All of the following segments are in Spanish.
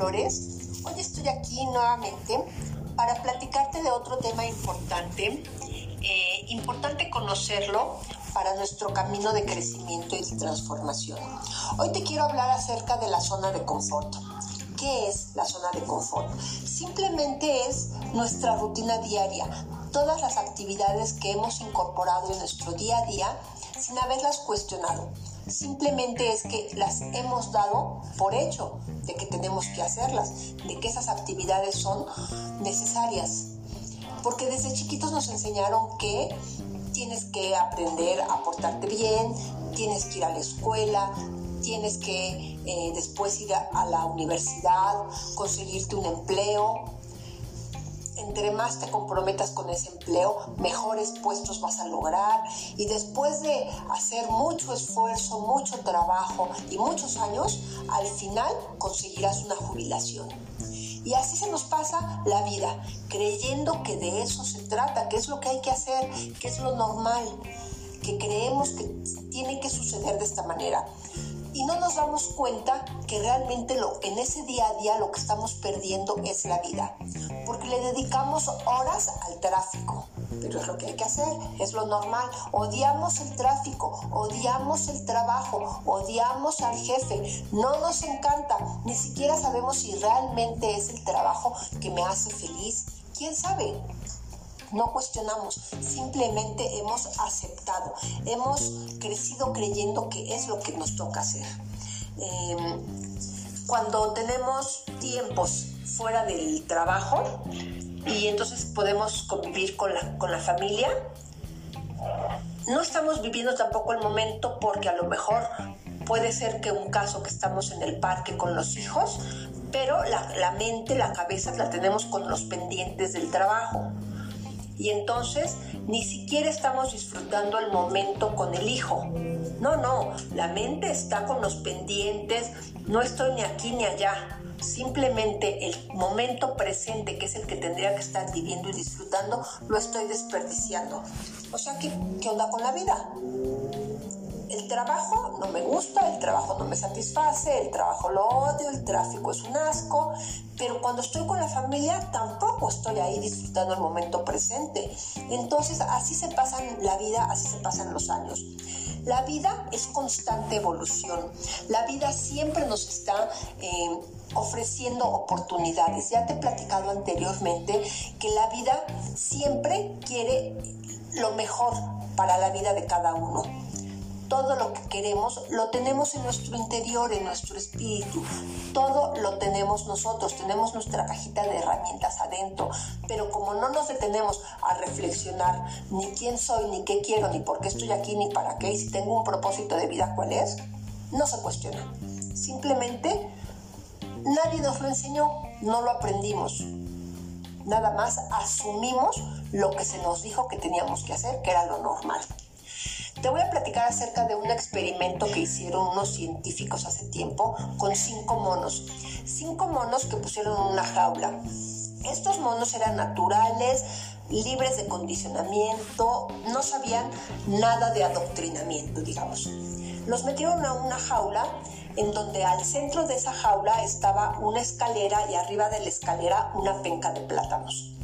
Hoy estoy aquí nuevamente para platicarte de otro tema importante, eh, importante conocerlo para nuestro camino de crecimiento y de transformación. Hoy te quiero hablar acerca de la zona de confort. ¿Qué es la zona de confort? Simplemente es nuestra rutina diaria, todas las actividades que hemos incorporado en nuestro día a día sin haberlas cuestionado. Simplemente es que las hemos dado por hecho de que tenemos que hacerlas, de que esas actividades son necesarias. Porque desde chiquitos nos enseñaron que tienes que aprender a portarte bien, tienes que ir a la escuela, tienes que eh, después ir a la universidad, conseguirte un empleo, entre más te comprometas con ese empleo, mejores puestos vas a lograr y después de hacer mucho esfuerzo, mucho trabajo y muchos años, al final conseguirás una jubilación. Y así se nos pasa la vida, creyendo que de eso se trata, que es lo que hay que hacer, que es lo normal, que creemos que tiene que suceder de esta manera y no nos damos cuenta que realmente lo, en ese día a día lo que estamos perdiendo es la vida, porque le dedicamos horas al tráfico, pero es lo que hay que hacer, es lo normal. Odiamos el tráfico, odiamos el trabajo, odiamos al jefe, no nos encanta, ni siquiera sabemos si realmente es el trabajo que me hace feliz. ¿Quién sabe? No cuestionamos, simplemente hemos aceptado, hemos crecido creyendo que es lo que nos toca hacer. Em, cuando tenemos tiempos fuera del trabajo y entonces podemos convivir con la, con la familia, no estamos viviendo tampoco el momento porque a lo mejor puede ser que un caso que estamos en el parque con los hijos, pero la, la mente, la cabeza la tenemos con los pendientes del trabajo y entonces ni siquiera estamos disfrutando el momento con el hijo. No, no, la mente está con los pendientes, no estoy ni aquí ni allá. Simplemente el momento presente, que es el que tendría que estar viviendo y disfrutando, lo estoy desperdiciando. O sea, ¿qué, qué onda con la vida? El trabajo no me gusta, el trabajo no me satisface, el trabajo lo odio, el tráfico es un asco, pero cuando estoy con la familia tampoco estoy ahí disfrutando el momento presente. Entonces así se pasan la vida, así se pasan los años. La vida es constante evolución. La vida siempre nos está eh, ofreciendo oportunidades. Ya te he platicado anteriormente que la vida siempre quiere lo mejor para la vida de cada uno todo lo que queremos lo tenemos en nuestro interior, en nuestro espíritu. Todo lo tenemos nosotros, tenemos nuestra cajita de herramientas adentro. Pero como no nos detenemos a reflexionar ni quién soy, ni qué quiero, ni por qué estoy aquí, ni para qué, y si tengo un propósito de vida, cuál es, no se cuestiona. Simplemente nadie nos lo enseñó, no lo aprendimos. Nada más asumimos lo que se nos dijo que teníamos que hacer, que era lo normal. Te voy a platicar acerca de un experimento que hicieron unos científicos hace tiempo con cinco monos. Cinco monos que pusieron en una jaula. Estos monos eran naturales, libres de condicionamiento, no sabían nada de adoctrinamiento, digamos. Los metieron a una jaula en donde al centro de esa jaula estaba una escalera y arriba de la escalera una penca de plátanos.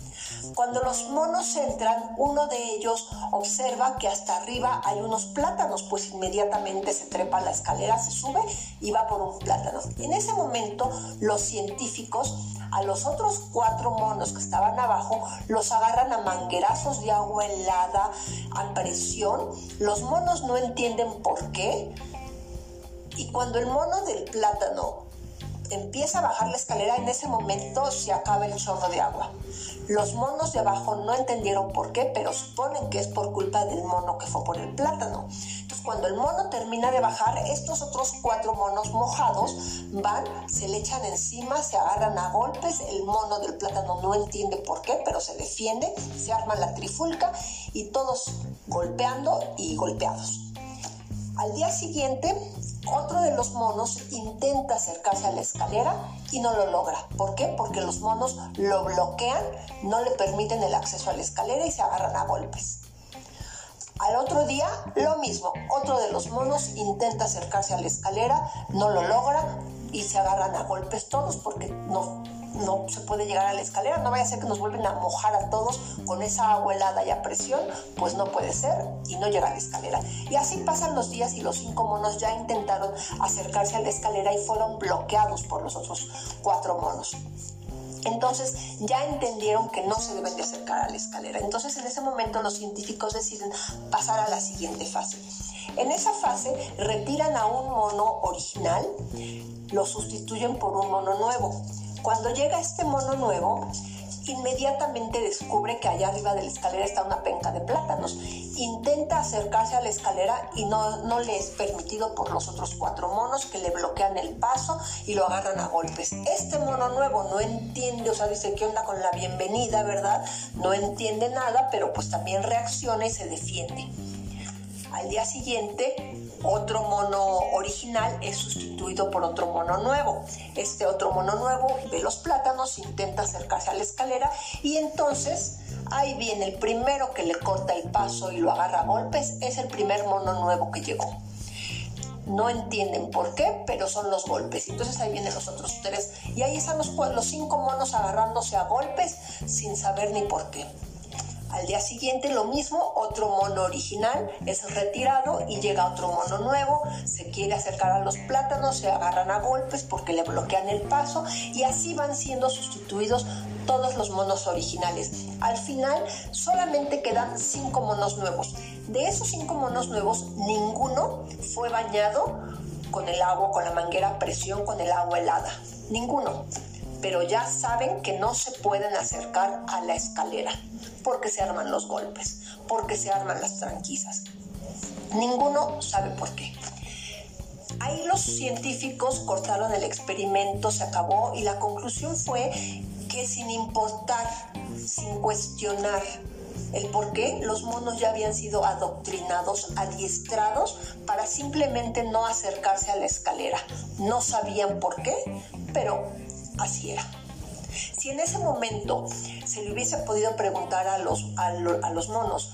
Cuando los monos entran, uno de ellos observa que hasta arriba hay unos plátanos, pues inmediatamente se trepa la escalera, se sube y va por un plátano. En ese momento, los científicos a los otros cuatro monos que estaban abajo los agarran a manguerazos de agua helada a presión. Los monos no entienden por qué. Y cuando el mono del plátano empieza a bajar la escalera, en ese momento se acaba el chorro de agua. Los monos de abajo no entendieron por qué, pero suponen que es por culpa del mono que fue por el plátano. Entonces, cuando el mono termina de bajar, estos otros cuatro monos mojados van, se le echan encima, se agarran a golpes. El mono del plátano no entiende por qué, pero se defiende, se arma la trifulca y todos golpeando y golpeados. Al día siguiente, otro de los monos intenta acercarse a la escalera y no lo logra. ¿Por qué? Porque los monos lo bloquean, no le permiten el acceso a la escalera y se agarran a golpes. Al otro día, lo mismo. Otro de los monos intenta acercarse a la escalera, no lo logra y se agarran a golpes todos porque no, no se puede llegar a la escalera. No vaya a ser que nos vuelven a mojar a todos con esa agua helada y a presión. Pues no puede ser y no llega a la escalera. Y así pasan los días y los cinco monos ya intentaron acercarse a la escalera y fueron bloqueados por los otros cuatro monos. Entonces ya entendieron que no se deben de acercar a la escalera. Entonces en ese momento los científicos deciden pasar a la siguiente fase. En esa fase retiran a un mono original, lo sustituyen por un mono nuevo. Cuando llega este mono nuevo, inmediatamente descubre que allá arriba de la escalera está una penca de plátanos. Intenta acercarse a la escalera y no, no le es permitido por los otros cuatro monos que le bloquean el paso y lo agarran a golpes. Este mono nuevo no entiende, o sea, dice, ¿qué onda con la bienvenida, verdad? No entiende nada, pero pues también reacciona y se defiende. Al día siguiente, otro mono original es sustituido por otro mono nuevo. Este otro mono nuevo ve los plátanos, intenta acercarse a la escalera y entonces ahí viene el primero que le corta el paso y lo agarra a golpes, es el primer mono nuevo que llegó. No entienden por qué, pero son los golpes. Entonces ahí vienen los otros tres. Y ahí están los, los cinco monos agarrándose a golpes sin saber ni por qué. Al día siguiente lo mismo, otro mono original es retirado y llega otro mono nuevo, se quiere acercar a los plátanos, se agarran a golpes porque le bloquean el paso y así van siendo sustituidos todos los monos originales. Al final solamente quedan cinco monos nuevos. De esos cinco monos nuevos, ninguno fue bañado con el agua, con la manguera a presión, con el agua helada. Ninguno pero ya saben que no se pueden acercar a la escalera porque se arman los golpes, porque se arman las tranquisas. Ninguno sabe por qué. Ahí los científicos cortaron el experimento, se acabó y la conclusión fue que sin importar, sin cuestionar el por qué, los monos ya habían sido adoctrinados, adiestrados para simplemente no acercarse a la escalera. No sabían por qué, pero así era. Si en ese momento se le hubiese podido preguntar a los, a, los monos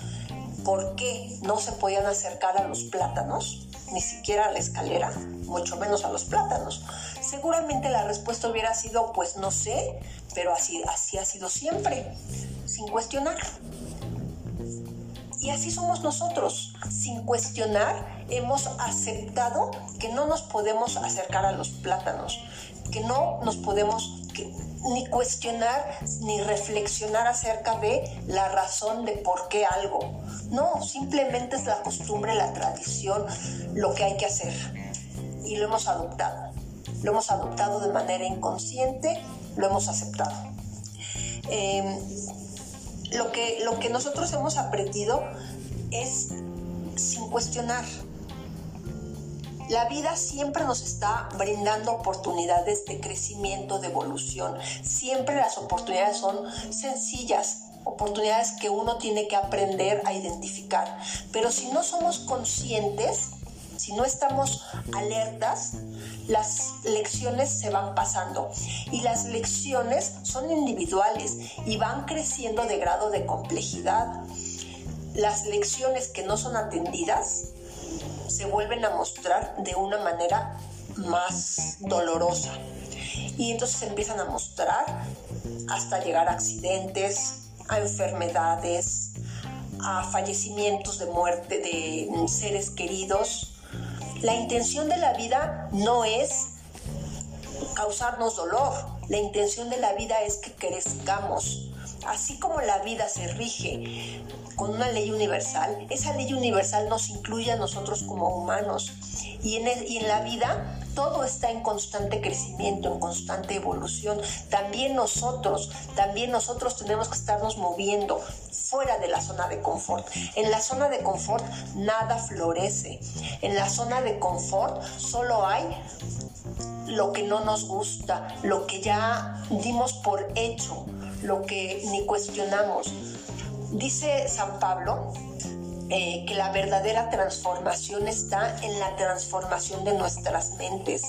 por qué no se podían acercar a los plátanos, ni siquiera a la escalera, mucho menos a los plátanos. Seguramente la respuesta hubiera sido, pues no sé, pero así, así ha sido siempre, sin cuestionar. Y así somos nosotros, sin cuestionar, hemos aceptado que no nos podemos acercar a los plátanos, que no nos podemos ni cuestionar ni reflexionar acerca de la razón de por qué algo. No, simplemente es la costumbre, la tradición, lo que hay que hacer. Y lo hemos adoptado. Lo hemos adoptado de manera inconsciente, lo hemos aceptado. Em, lo, que, lo que nosotros hemos aprendido es sin cuestionar la vida siempre nos está brindando oportunidades de crecimiento, de evolución. Siempre las oportunidades son sencillas, oportunidades que uno tiene que aprender a identificar. Pero si no somos conscientes, si no estamos alertas, las lecciones se van pasando y las lecciones son individuales y van creciendo de grado de complejidad. Las lecciones que no son atendidas se vuelven a mostrar de una manera más dolorosa. Y entonces se empiezan a mostrar hasta llegar a accidentes, a enfermedades, a fallecimientos de muerte de seres queridos. La intención de la vida no es causarnos dolor, la intención de la vida es que crezcamos. Así como la vida se rige con una ley universal, esa ley universal nos incluye a nosotros como humanos. Y en, y en la vida todo está en constante crecimiento, en constante evolución. También nosotros, también nosotros tenemos que estarnos moviendo fuera de la zona de confort. En la zona de confort nada florece. En la zona de confort solo hay lo que no nos gusta, lo que ya dimos por hecho, lo que ni cuestionamos. Dice San Pablo eh, que la verdadera transformación está en la transformación de nuestras mentes,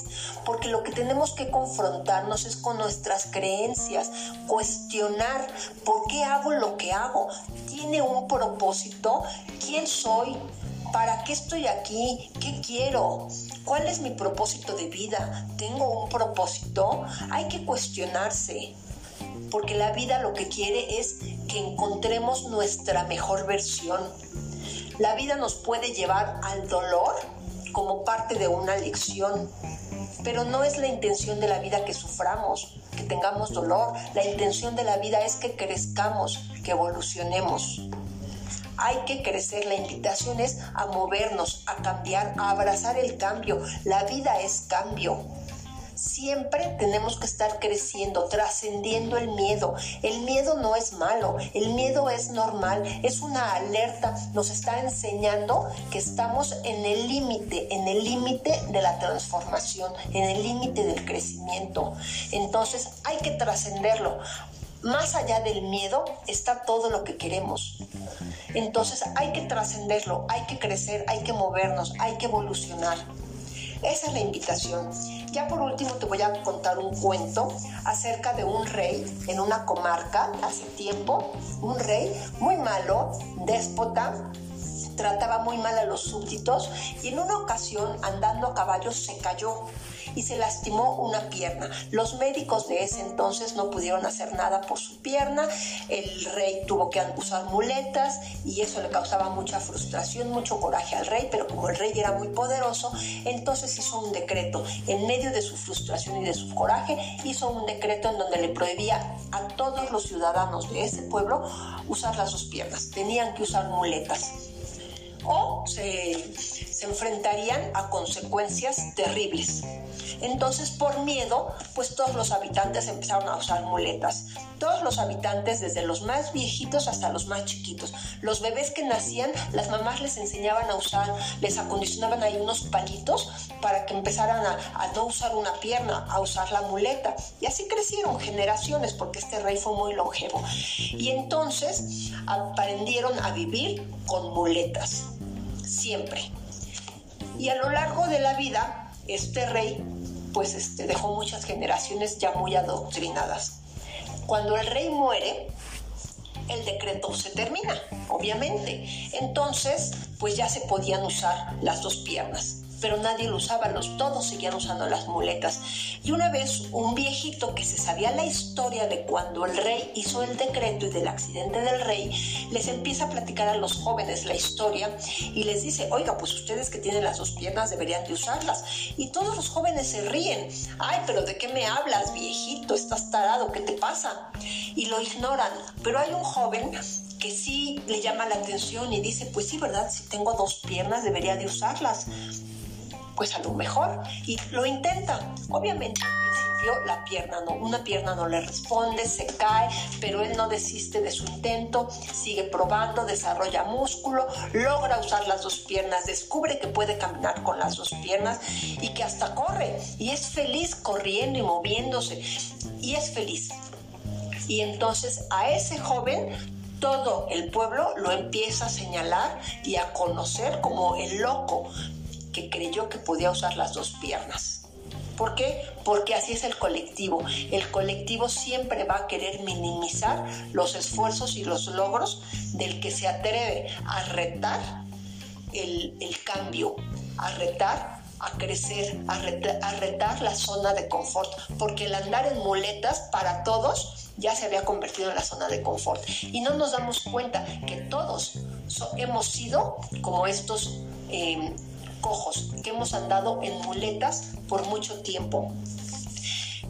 porque lo que tenemos que confrontarnos es con nuestras creencias, cuestionar por qué hago lo que hago. tiene un propósito. ¿Quién soy? ¿Para qué estoy aquí? ¿Qué quiero? ¿Cuál es mi propósito de vida? ¿Tengo un propósito? Hay que cuestionarse, porque la vida lo que quiere es que encontremos nuestra mejor versión. La vida nos puede llevar al dolor como parte de una lección, pero no es la intención de la vida que suframos, que tengamos dolor. La intención de la vida es que crezcamos, que evolucionemos hay que crecer. La invitación es a movernos, a cambiar, a abrazar el cambio. La vida es cambio. Siempre tenemos que estar creciendo, trascendiendo el miedo. El miedo no es malo, el miedo es normal, es una alerta, nos está enseñando que estamos en el límite, en el límite de la transformación, en el límite del crecimiento. Entonces hay que trascenderlo. Más allá del miedo está todo lo que queremos. Entonces hay que trascenderlo, hay que crecer, hay que movernos, hay que evolucionar. Esa es la invitación. Ya por último te voy a contar un cuento acerca de un rey en una comarca hace tiempo, un rey muy malo, déspota, trataba muy mal a los súbditos y en una ocasión andando a caballo se cayó y se lastimó una pierna. Los médicos de ese entonces no pudieron hacer nada por su pierna, el rey tuvo que usar muletas y eso le causaba mucha frustración, mucho coraje al rey, pero como el rey era muy poderoso, entonces hizo un decreto. En medio de su frustración y de su coraje, hizo un decreto en donde le prohibía a todos los ciudadanos de ese pueblo usar las dos piernas, tenían que usar muletas o se, se enfrentarían a consecuencias terribles. Entonces, por miedo, pues todos los habitantes empezaron a usar muletas. Todos los habitantes, desde los más viejitos hasta los más chiquitos. Los bebés que nacían, las mamás les enseñaban a usar, les acondicionaban ahí unos palitos para que empezaran a, no usar una pierna, a usar la muleta. Y así crecieron generaciones, porque este rey fue muy longevo. Y entonces aprendieron a vivir con muletas, siempre. Y a lo largo de la vida, este rey pues este, dejó muchas generaciones ya muy adoctrinadas. Cuando el rey muere, el decreto se termina, obviamente. Entonces, pues ya se podían usar las dos piernas pero nadie lo usaba, los, todos seguían usando las muletas. Y una vez un viejito que se sabía la historia de cuando el rey hizo el decreto y del accidente del rey, les empieza a platicar a los jóvenes la historia y les dice, oiga, pues ustedes que tienen las dos piernas deberían de usarlas. Y todos los jóvenes se ríen, ay, pero ¿de qué me hablas, viejito? ¿Estás tarado? ¿Qué te pasa? Y lo ignoran, pero hay un joven que sí le llama la atención y dice, pues sí, ¿verdad? Si tengo dos piernas debería de usarlas pues a lo mejor y lo intenta. Obviamente al principio la pierna no, una pierna no le responde, se cae, pero él no desiste de su intento, sigue probando, desarrolla músculo, logra usar las dos piernas, descubre que puede caminar con las dos piernas y que hasta corre y es feliz corriendo y moviéndose y es feliz. Y entonces a ese joven todo el pueblo lo empieza a señalar y a conocer como el loco, que creyó que podía usar las dos piernas. ¿Por qué? Porque así es el colectivo. El colectivo siempre va a querer minimizar los esfuerzos y los logros del que se atreve a retar el, cambio, a retar a crecer, a retar, la zona de confort, porque el andar en muletas para todos ya se había convertido en la zona de confort. Y no nos damos cuenta que todos hemos sido como estos eh, cojos, que hemos andado en muletas por mucho tiempo,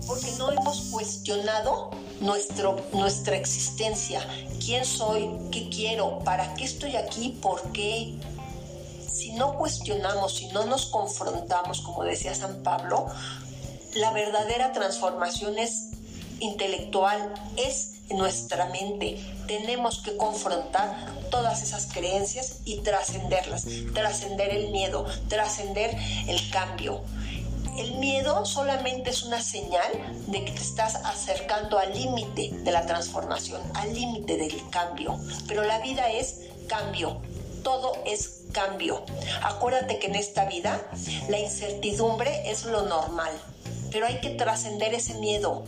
porque no hemos cuestionado nuestro, nuestra existencia, quién soy, qué quiero, para qué estoy aquí, por qué. Si no cuestionamos, si no nos confrontamos, como decía San Pablo, la verdadera transformación es intelectual, es nuestra mente. Tenemos que confrontar todas esas creencias y trascenderlas, trascender el miedo, trascender el cambio. El miedo solamente es una señal de que te estás acercando al límite de la transformación, al límite del cambio. Pero la vida es cambio, todo es cambio. Acuérdate que en esta vida la incertidumbre es lo normal, pero hay que trascender ese miedo,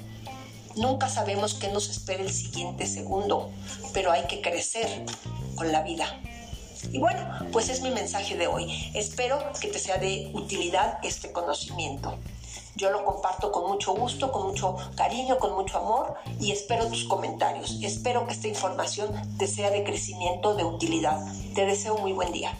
Nunca sabemos qué nos espera el siguiente segundo, pero hay que crecer, con la vida. Y bueno, pues es mi mensaje de hoy. Espero que te sea de utilidad este conocimiento. Yo lo comparto con mucho gusto, con mucho cariño, con mucho amor y espero tus comentarios. Espero que esta información te sea de crecimiento, de utilidad. Te deseo muy buen día.